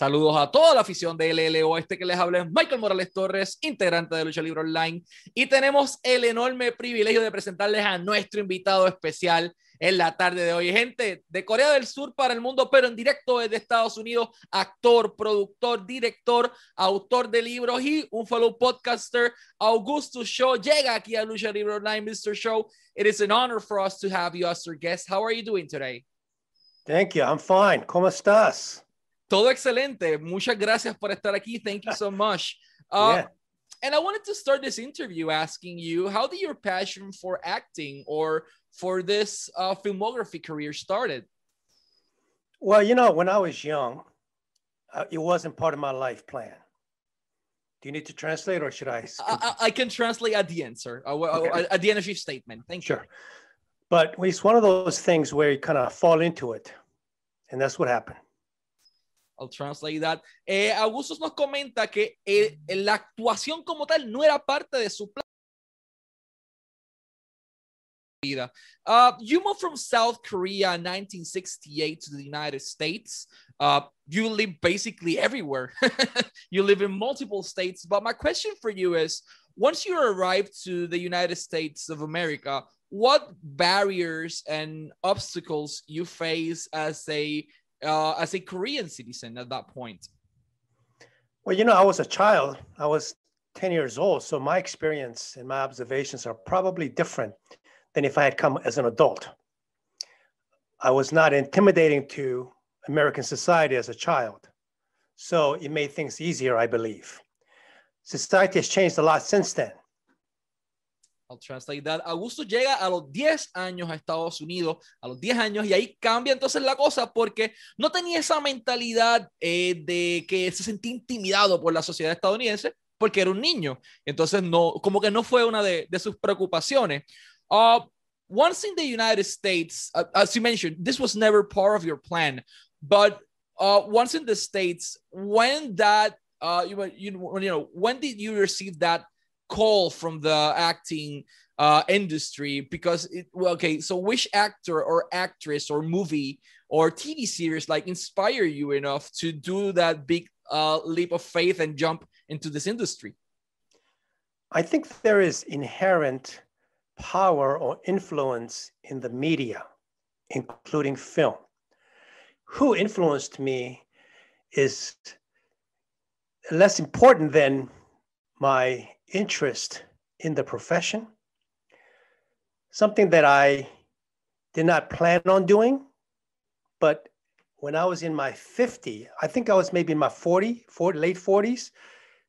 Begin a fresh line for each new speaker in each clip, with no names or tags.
Saludos a toda la afición de LLO. Este que les habla es Michael Morales Torres, integrante de Lucha Libre Online. Y tenemos el enorme privilegio de presentarles a nuestro invitado especial en la tarde de hoy. Gente de Corea del Sur para el mundo, pero en directo desde Estados Unidos, actor, productor, director, autor de libros y un fellow podcaster, Augusto Show, llega aquí a Lucha Libre Online, Mr. Show. It is an honor for us to have you as our guest. How are you doing today?
Thank you. I'm fine. ¿Cómo estás?
Todo excelente. Muchas gracias por estar aquí. Thank you so much. Uh, yeah. And I wanted to start this interview asking you how did your passion for acting or for this uh, filmography career started?
Well, you know, when I was young, uh, it wasn't part of my life plan. Do you need to translate or should I?
I, I can translate at the end, sir. Uh, okay. At the end of your statement. Thank
sure. you. Sure. But it's one of those things where you kind of fall into it. And that's what happened.
I'll translate that. Eh, Augustus nos comenta que eh, la actuación como tal no era parte de su plan. Uh, you moved from South Korea in 1968 to the United States. Uh, you live basically everywhere. you live in multiple states. But my question for you is once you arrived to the United States of America, what barriers and obstacles you face as a uh, as a Korean citizen at that point?
Well, you know, I was a child. I was 10 years old. So my experience and my observations are probably different than if I had come as an adult. I was not intimidating to American society as a child. So it made things easier, I believe. Society has changed a lot since then.
I'll translate that. Augusto llega a los 10 años a Estados Unidos, a los 10 años, y ahí cambia entonces la cosa porque no tenía esa mentalidad eh, de que se sentía intimidado por la sociedad estadounidense porque era un niño. Entonces, no, como que no fue una de, sus preocupaciones. Uh, once in the United States, uh, as you mentioned, this was never part of your plan, but uh, once in the States, when that, uh, you, you, you know, when did you receive that call from the acting uh, industry because it, well, okay so which actor or actress or movie or tv series like inspire you enough to do that big uh, leap of faith and jump into this industry?
I think there is inherent power or influence in the media including film. Who influenced me is less important than my interest in the profession, something that I did not plan on doing. But when I was in my 50, I think I was maybe in my 40, 40 late 40s,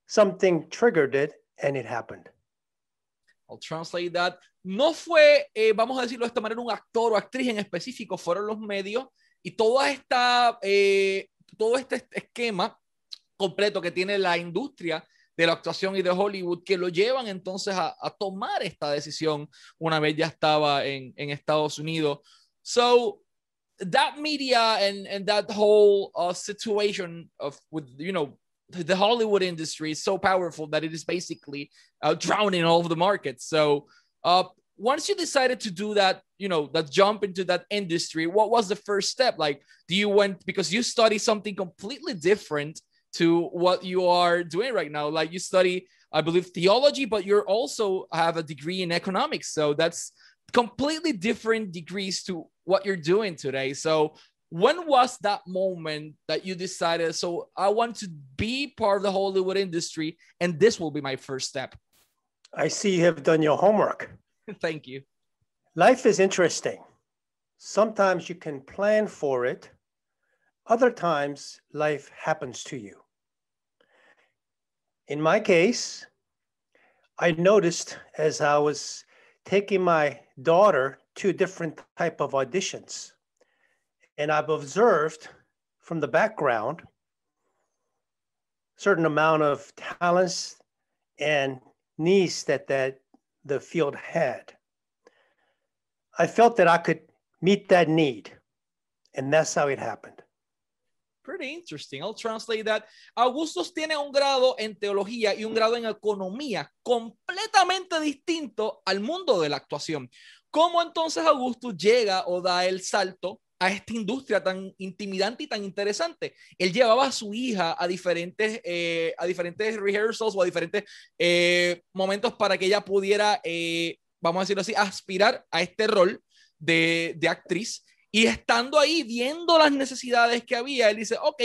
something triggered it and it happened.
I'll translate that. No fue, eh, vamos a decirlo de esta manera, un actor o actriz en específico, fueron los medios y toda esta, eh, todo este esquema completo que tiene la industria de la actuación y de Hollywood que lo llevan entonces a, a tomar esta decisión una vez ya estaba en, en Estados Unidos. So that media and, and that whole uh, situation of with you know the Hollywood industry is so powerful that it is basically uh, drowning all of the markets. So uh, once you decided to do that, you know, that jump into that industry, what was the first step? Like, do you went because you study something completely different to what you are doing right now. Like you study, I believe, theology, but you also have a degree in economics. So that's completely different degrees to what you're doing today. So when was that moment that you decided, so I want to be part of the Hollywood industry and this will be my first step?
I see you have done your homework.
Thank you.
Life is interesting. Sometimes you can plan for it. Other times life happens to you. In my case, I noticed as I was taking my daughter to different type of auditions, and I've observed from the background certain amount of talents and needs that, that the field had. I felt that I could meet that need, and that's how it happened.
Pretty interesting. I'll translate that. Augustus tiene un grado en teología y un grado en economía completamente distinto al mundo de la actuación. ¿Cómo entonces Augustus llega o da el salto a esta industria tan intimidante y tan interesante. Él llevaba a su hija a diferentes, eh, a diferentes rehearsals o a diferentes eh, momentos para que ella pudiera, eh, vamos a decirlo así, aspirar a este rol de, de actriz. Y estando ahí, viendo las necesidades que había, él dice, ok,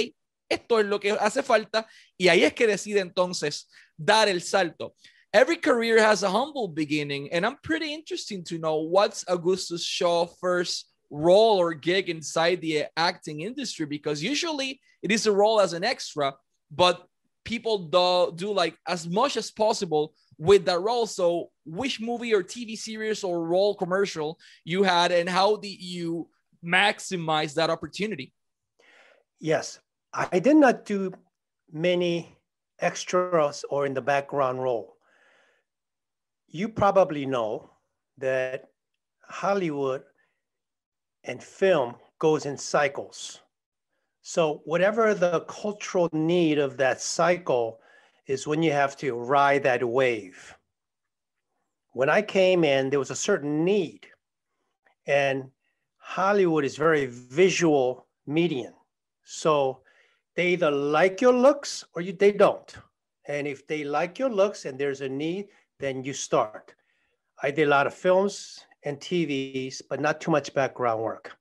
esto es lo que hace falta. Y ahí es que decide entonces dar el salto. Every career has a humble beginning, and I'm pretty interested to know what's Augustus Shaw first role or gig inside the acting industry because usually it is a role as an extra, but people do, do like as much as possible with that role. So, which movie or TV series or role commercial you had, and how did you maximize that opportunity?
Yes, I did not do many extras or in the background role. You probably know that Hollywood and film goes in cycles. So, whatever the cultural need of that cycle is when you have to ride that wave. When I came in, there was a certain need, and Hollywood is very visual median. So, they either like your looks or you, they don't. And if they like your looks and there's a need, then you start. I did a lot of films and TVs, but not too much background work.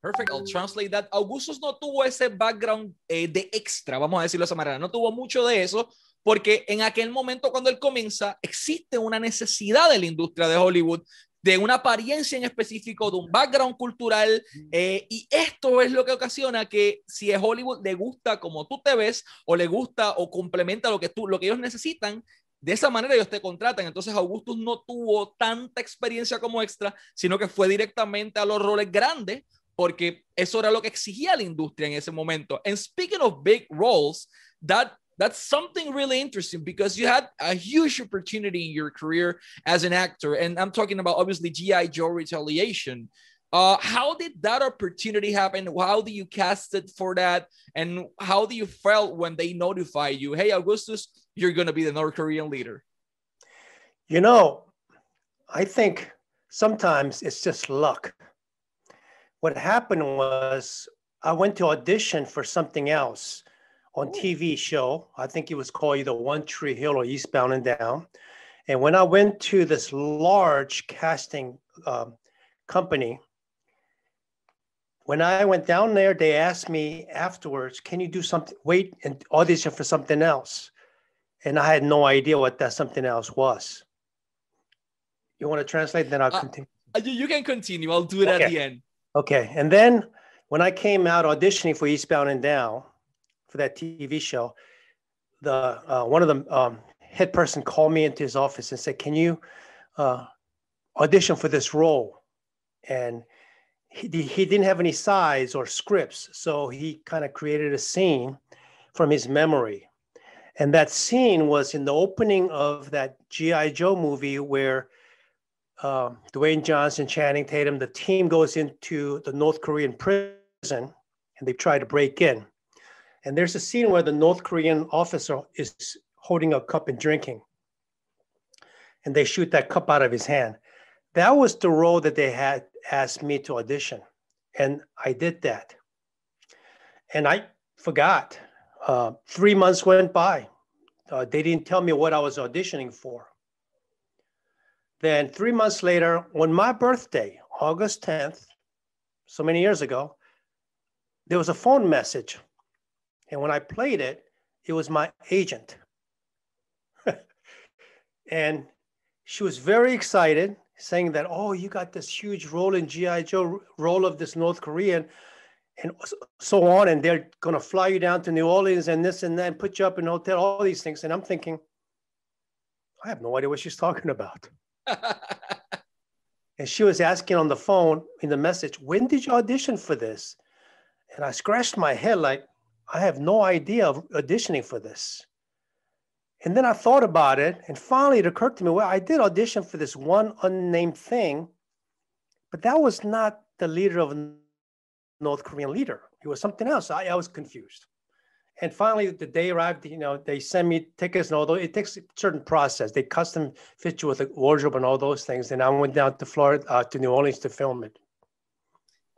Perfect, I'll translate that. Augustus no tuvo ese background eh, de extra, vamos a decirlo de esa manera, no tuvo mucho de eso, porque en aquel momento cuando él comienza, existe una necesidad de la industria de Hollywood de una apariencia en específico, de un background cultural, eh, y esto es lo que ocasiona que si a Hollywood le gusta como tú te ves, o le gusta o complementa lo que, tú, lo que ellos necesitan, de esa manera ellos te contratan. Entonces Augustus no tuvo tanta experiencia como extra, sino que fue directamente a los roles grandes, porque eso era lo que exigía la industria en ese momento. And speaking of big roles, that that's something really interesting because you had a huge opportunity in your career as an actor. And I'm talking about obviously G.I. Joe Retaliation. Uh, how did that opportunity happen? How do you cast it for that? And how do you felt when they notify you, hey, Augustus, you're going to be the North Korean leader?
You know, I think sometimes it's just luck. What happened was I went to audition for something else on TV show. I think it was called either One Tree Hill or Eastbound and Down. And when I went to this large casting um, company, when I went down there, they asked me afterwards, "Can you do something? Wait and audition for something else." And I had no idea what that something else was. You want to translate? Then I'll uh, continue.
You can continue. I'll do it okay. at the end.
Okay. And then when I came out auditioning for Eastbound and Down, for that TV show, the uh, one of the um, head person called me into his office and said, "Can you uh, audition for this role?" And he, he didn't have any size or scripts, so he kind of created a scene from his memory. And that scene was in the opening of that G.I. Joe movie where uh, Dwayne Johnson, Channing Tatum, the team goes into the North Korean prison and they try to break in. And there's a scene where the North Korean officer is holding a cup and drinking. And they shoot that cup out of his hand. That was the role that they had asked me to audition. And I did that. And I forgot. Uh, three months went by. Uh, they didn't tell me what I was auditioning for. Then, three months later, on my birthday, August 10th, so many years ago, there was a phone message and when I played it, it was my agent. and she was very excited, saying that, oh, you got this huge role in G.I. Joe, role of this North Korean, and so on. And they're going to fly you down to New Orleans and this and that, and put you up in a hotel, all these things. And I'm thinking, I have no idea what she's talking about. and she was asking on the phone in the message, when did you audition for this? And I scratched my head like, I have no idea of auditioning for this. And then I thought about it, and finally it occurred to me well, I did audition for this one unnamed thing, but that was not the leader of North Korean leader. It was something else. I, I was confused. And finally, the day arrived, you know, they send me tickets and all those. It takes a certain process. They custom fit you with a wardrobe and all those things. And I went down to Florida, uh, to New Orleans to film it.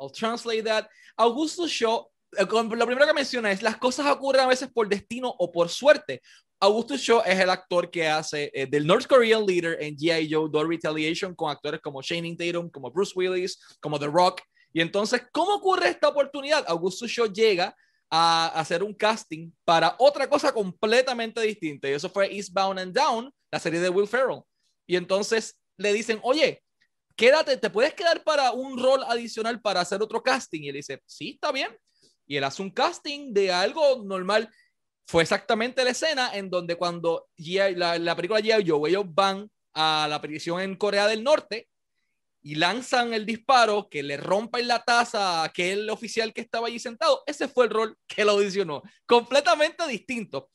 I'll translate that. Augusto Shaw, eh, lo primero que menciona es las cosas ocurren a veces por destino o por suerte. Augusto Shaw es el actor que hace eh, del North Korean leader en G.I. Joe The Retaliation con actores como Shane Tatum, como Bruce Willis, como The Rock. Y entonces, ¿cómo ocurre esta oportunidad? Augusto Shaw llega a hacer un casting para otra cosa completamente distinta. Y eso fue Eastbound and Down, la serie de Will Ferrell. Y entonces le dicen, oye, quédate, te puedes quedar para un rol adicional para hacer otro casting. Y él dice, sí, está bien. Y él hace un casting de algo normal. Fue exactamente la escena en donde cuando la, la película G.I. Joe, ellos van a la prisión en Corea del Norte y lanzan el disparo que le rompen la taza a aquel oficial que estaba allí sentado, ese fue el rol que lo audicionó. Completamente distinto.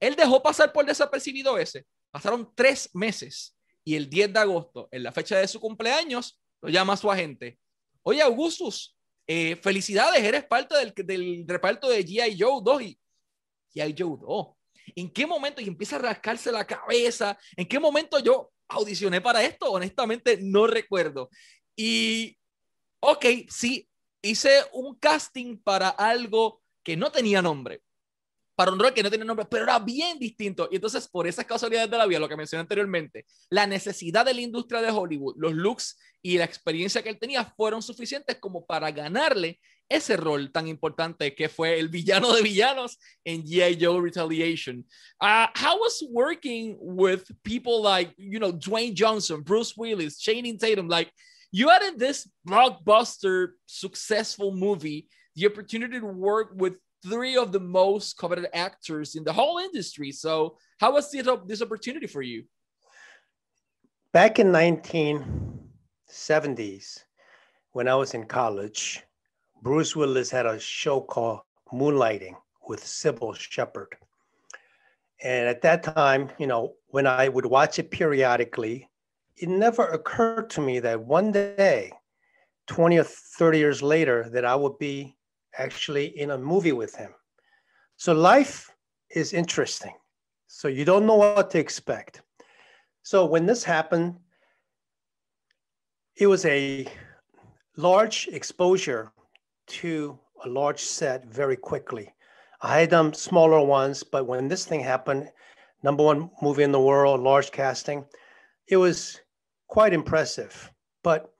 Él dejó pasar por desapercibido ese. Pasaron tres meses y el 10 de agosto, en la fecha de su cumpleaños, lo llama a su agente. Oye, Augustus, eh, felicidades, eres parte del, del reparto de G.I. Joe 2 y G.I. Joe 2. ¿En qué momento? Y empieza a rascarse la cabeza. ¿En qué momento yo audicioné para esto, honestamente no recuerdo. Y, ok, sí, hice un casting para algo que no tenía nombre, para un rol que no tenía nombre, pero era bien distinto. Y entonces, por esas casualidades de la vida, lo que mencioné anteriormente, la necesidad de la industria de Hollywood, los looks y la experiencia que él tenía fueron suficientes como para ganarle ese rol tan importante que fue el villano de villanos en G.I. Joe Retaliation. Uh, how was working with people like, you know, Dwayne Johnson, Bruce Willis, Channing Tatum? Like, you had in this blockbuster, successful movie the opportunity to work with three of the most coveted actors in the whole industry. So, how was this opportunity for you?
Back in 1970s, when I was in college, Bruce Willis had a show called Moonlighting with Cybill Shepherd. And at that time, you know, when I would watch it periodically, it never occurred to me that one day, 20 or 30 years later, that I would be actually in a movie with him. So life is interesting. So you don't know what to expect. So when this happened, it was a large exposure to a large set very quickly. I had done smaller ones, but when this thing happened, number one movie in the world, large casting, it was quite impressive. But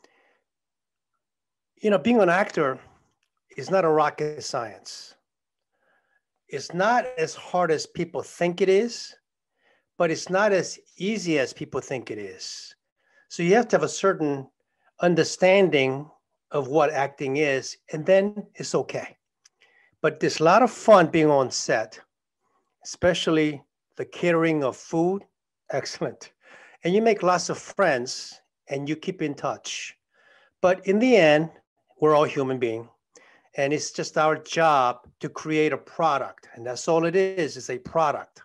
you know, being an actor is not a rocket science. It's not as hard as people think it is, but it's not as easy as people think it is. So you have to have a certain understanding of what acting is, and then it's okay. But there's a lot of fun being on set, especially the catering of food. Excellent. And you make lots of friends and you keep in touch. But in the end, we're all human beings. And it's just our job to create a product. And that's all it is, it's a product.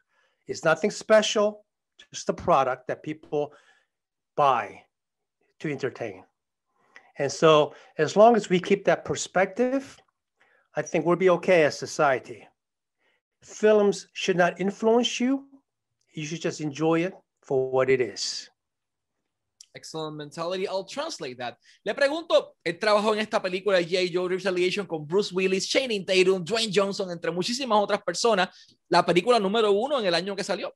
It's nothing special, just a product that people buy to entertain. And so, as long as we keep that perspective, I think we'll be okay as society. Films should not influence you. You should just enjoy it for what it is.
Excellent mentality. I'll translate that. Le pregunto, él trabajó en esta película J. Joe Retaliation con Bruce Willis, Channing Tatum, Dwayne Johnson, entre muchísimas otras personas. La película número uno en el año que salió.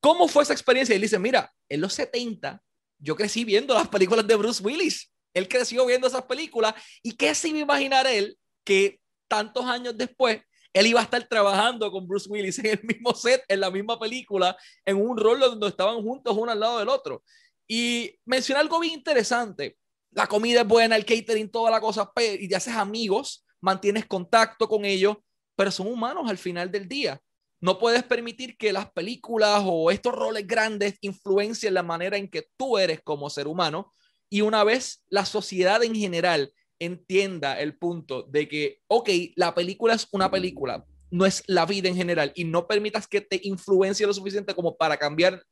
¿Cómo fue esa experiencia? Y él dice, mira, en los 70 yo crecí viendo las películas de Bruce Willis. Él creció viendo esas películas y qué se iba a imaginar él que tantos años después él iba a estar trabajando con Bruce Willis en el mismo set, en la misma película, en un rol donde estaban juntos uno al lado del otro. Y menciona algo bien interesante. La comida es buena, el catering, toda la cosa, y te haces amigos, mantienes contacto con ellos, pero son humanos al final del día. No puedes permitir que las películas o estos roles grandes influencien la manera en que tú eres como ser humano, y una vez la sociedad en general entienda el punto de que, ok, la película es una película, no es la vida en general, y no permitas que te influencie lo suficiente como para cambiar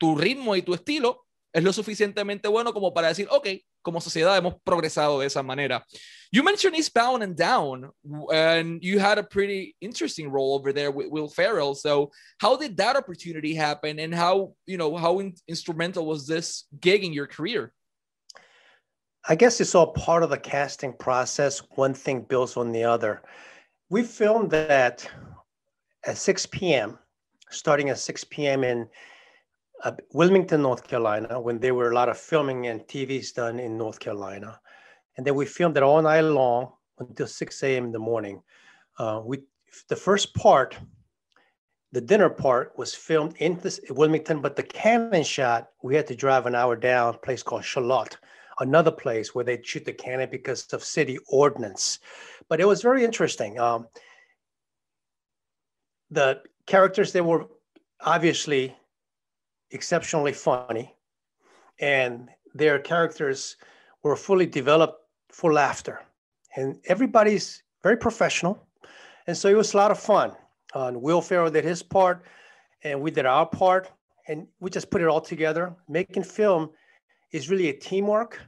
tu ritmo y tu estilo, es lo suficientemente bueno como para decir, ok, como sociedad hemos progresado de esa manera. You mentioned Eastbound and Down, and you had a pretty interesting role over there with Will Ferrell. So, how did that opportunity happen, and how you know how in instrumental was this gig in your career?
I guess it's all part of the casting process. One thing builds on the other. We filmed that at 6 p.m., starting at 6 p.m. in uh, Wilmington, North Carolina, when there were a lot of filming and TVs done in North Carolina. And then we filmed it all night long until 6 a.m. in the morning. Uh, we the first part, the dinner part, was filmed in this, Wilmington, but the cannon shot we had to drive an hour down a place called Charlotte, another place where they shoot the cannon because of city ordinance. But it was very interesting. Um, the characters they were obviously exceptionally funny, and their characters were fully developed for laughter. And everybody's very professional. And so it was a lot of fun. Uh, Will Ferrell did his part, and we did our part, and we just put it all together. Making film is really a teamwork.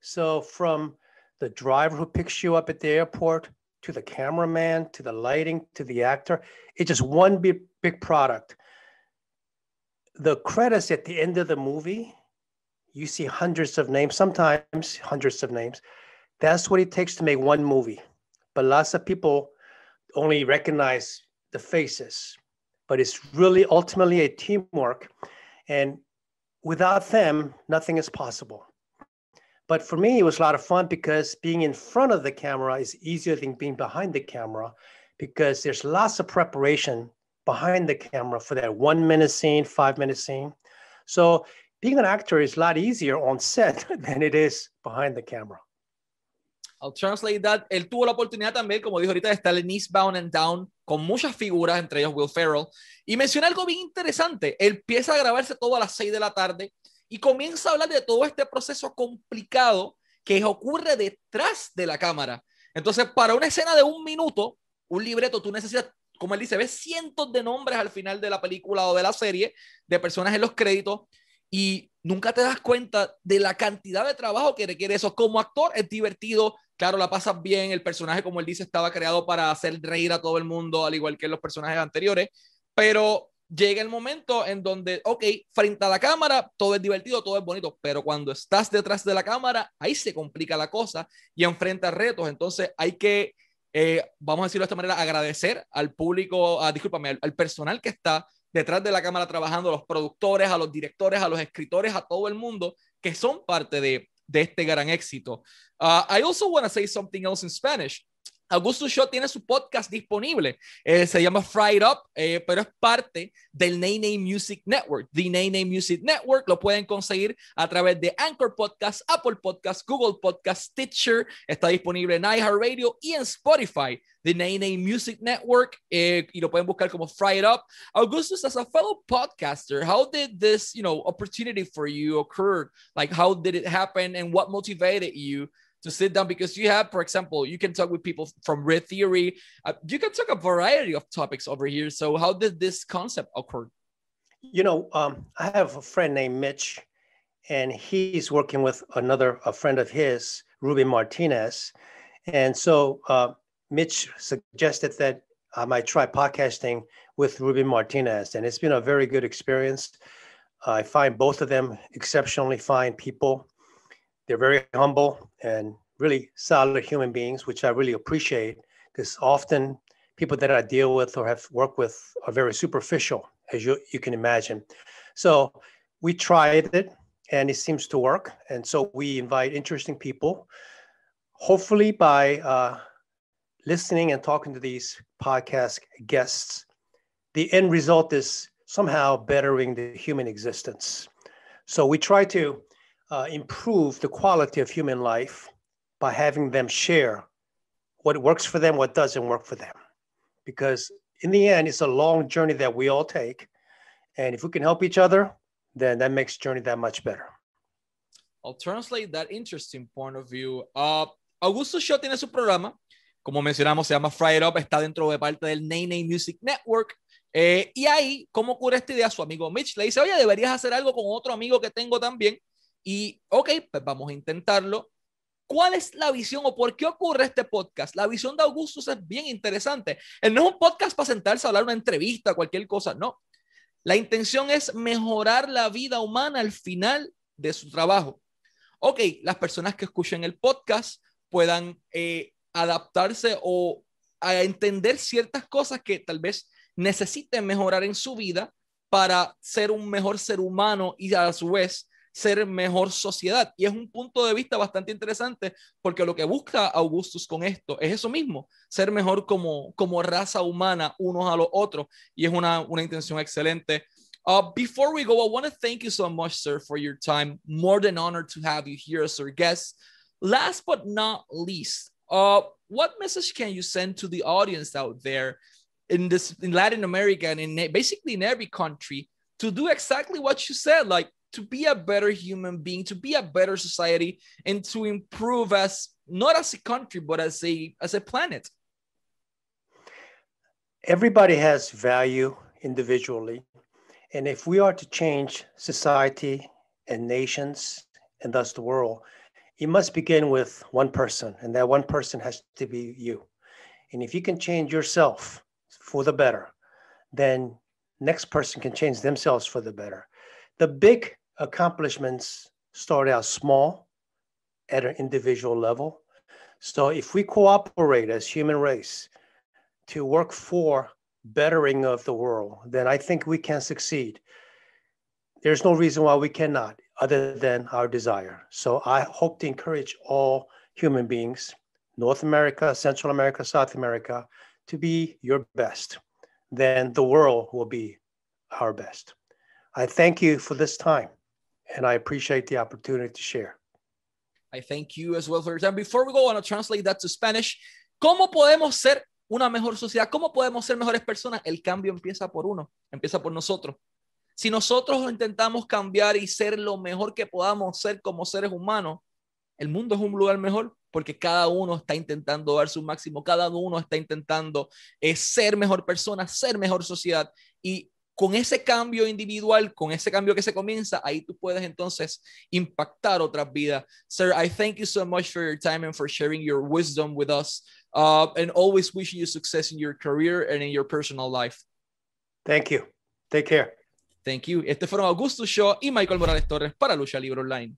So from the driver who picks you up at the airport to the cameraman to the lighting to the actor, it's just one big big product. The credits at the end of the movie, you see hundreds of names, sometimes hundreds of names. That's what it takes to make one movie. But lots of people only recognize the faces. But it's really ultimately a teamwork. And without them, nothing is possible. But for me, it was a lot of fun because being in front of the camera is easier than being behind the camera because there's lots of preparation behind the camera for that one minute scene, five minute scene. So being an actor is a lot easier on set than it is behind the camera.
I'll translate that. Él tuvo la oportunidad también, como dijo ahorita, de estar en Eastbound and Down con muchas figuras, entre ellos Will Ferrell. Y menciona algo bien interesante. Él empieza a grabarse todo a las 6 de la tarde y comienza a hablar de todo este proceso complicado que ocurre detrás de la cámara. Entonces, para una escena de un minuto, un libreto, tú necesitas como él dice, ves cientos de nombres al final de la película o de la serie de personas en los créditos y nunca te das cuenta de la cantidad de trabajo que requiere eso. Como actor es divertido, claro, la pasas bien, el personaje, como él dice, estaba creado para hacer reír a todo el mundo, al igual que los personajes anteriores, pero llega el momento en donde, ok, frente a la cámara, todo es divertido, todo es bonito, pero cuando estás detrás de la cámara, ahí se complica la cosa y enfrenta retos, entonces hay que eh, vamos a decirlo de esta manera, agradecer al público, a, discúlpame, al, personal que está detrás de la cámara trabajando, a los productores, a los directores, a los escritores, a todo el mundo que son parte de, de este gran éxito. Uh, I also want to say something else in Spanish. Augusto Show tiene su podcast disponible. Eh, se llama Fried Up, eh, pero es parte del Name Music Network. The Name Music Network lo pueden conseguir a través de Anchor Podcast, Apple Podcast, Google Podcast, Stitcher. Está disponible en iHeartRadio y en Spotify. The Name Music Network eh, y lo pueden buscar como Fried Up. Augustus, as a fellow podcaster, how did this, you know, opportunity for you occur? Like, how did it happen, and what motivated you to sit down because you have, for example, you can talk with people from Red Theory. Uh, you can talk a variety of topics over here. So how did this concept occur?
You know, um, I have a friend named Mitch, and he's working with another a friend of his, Ruben Martinez, and so uh, Mitch suggested that I might try podcasting with Ruben Martinez, and it's been a very good experience. I find both of them exceptionally fine people they're very humble and really solid human beings, which I really appreciate because often people that I deal with or have worked with are very superficial, as you, you can imagine. So we tried it and it seems to work. And so we invite interesting people, hopefully by uh, listening and talking to these podcast guests, the end result is somehow bettering the human existence. So we try to uh, improve the quality of human life by having them share what works for them, what doesn't work for them. Because in the end, it's a long journey that we all take. And if we can help each other, then that makes journey that much better.
I'll translate that interesting point of view. Uh, Augusto Show tiene su programa, como mencionamos, se llama Fry It Up, está dentro de parte del Name Music Network. Eh, y ahí, ¿cómo ocurre esta idea? Su amigo Mitch le dice, oye, deberías hacer algo con otro amigo que tengo también. Y, ok, pues vamos a intentarlo. ¿Cuál es la visión o por qué ocurre este podcast? La visión de Augusto es bien interesante. Él no es un podcast para sentarse a hablar una entrevista, cualquier cosa, no. La intención es mejorar la vida humana al final de su trabajo. ok, las personas que escuchen el podcast puedan eh, adaptarse o a entender ciertas cosas que tal vez necesiten mejorar en su vida para ser un mejor ser humano y a su vez ser mejor sociedad. Y es un punto de vista bastante interesante porque lo que busca Augustus con esto es eso mismo, ser mejor como, como raza humana unos a los otros. Y es una, una intención excelente. Uh, before we go, I want to thank you so much, sir, for your time. More than honored to have you here as our guest. Last but not least, uh, what message can you send to the audience out there in this in Latin America and in basically in every country to do exactly what you said, like to be a better human being, to be a better society, and to improve as not as a country but as a as a planet.
Everybody has value individually, and if we are to change society and nations and thus the world, it must begin with one person, and that one person has to be you. And if you can change yourself for the better, then next person can change themselves for the better. The big accomplishments start out small at an individual level. So if we cooperate as human race to work for bettering of the world, then I think we can succeed. There's no reason why we cannot other than our desire. So I hope to encourage all human beings, North America, Central America, South America, to be your best. Then the world will be our best. I thank you for this time and I appreciate the opportunity to share.
I thank you as well for your time. Before we go, I want to translate that to Spanish. ¿Cómo podemos ser una mejor sociedad? ¿Cómo podemos ser mejores personas? El cambio empieza por uno, empieza por nosotros. Si nosotros intentamos cambiar y ser lo mejor que podamos ser como seres humanos, el mundo es un lugar mejor porque cada uno está intentando dar su máximo, cada uno está intentando eh, ser mejor persona, ser mejor sociedad y con ese cambio individual, con ese cambio que se comienza, ahí tú puedes entonces impactar otras vidas. Sir, I thank you so much for your time and for sharing your wisdom with us. Uh, and always wishing you success in your career and in your personal life.
Thank you. Take care.
Thank you. Este fueron Augusto Shaw y Michael Morales Torres para Lucha Libre Online.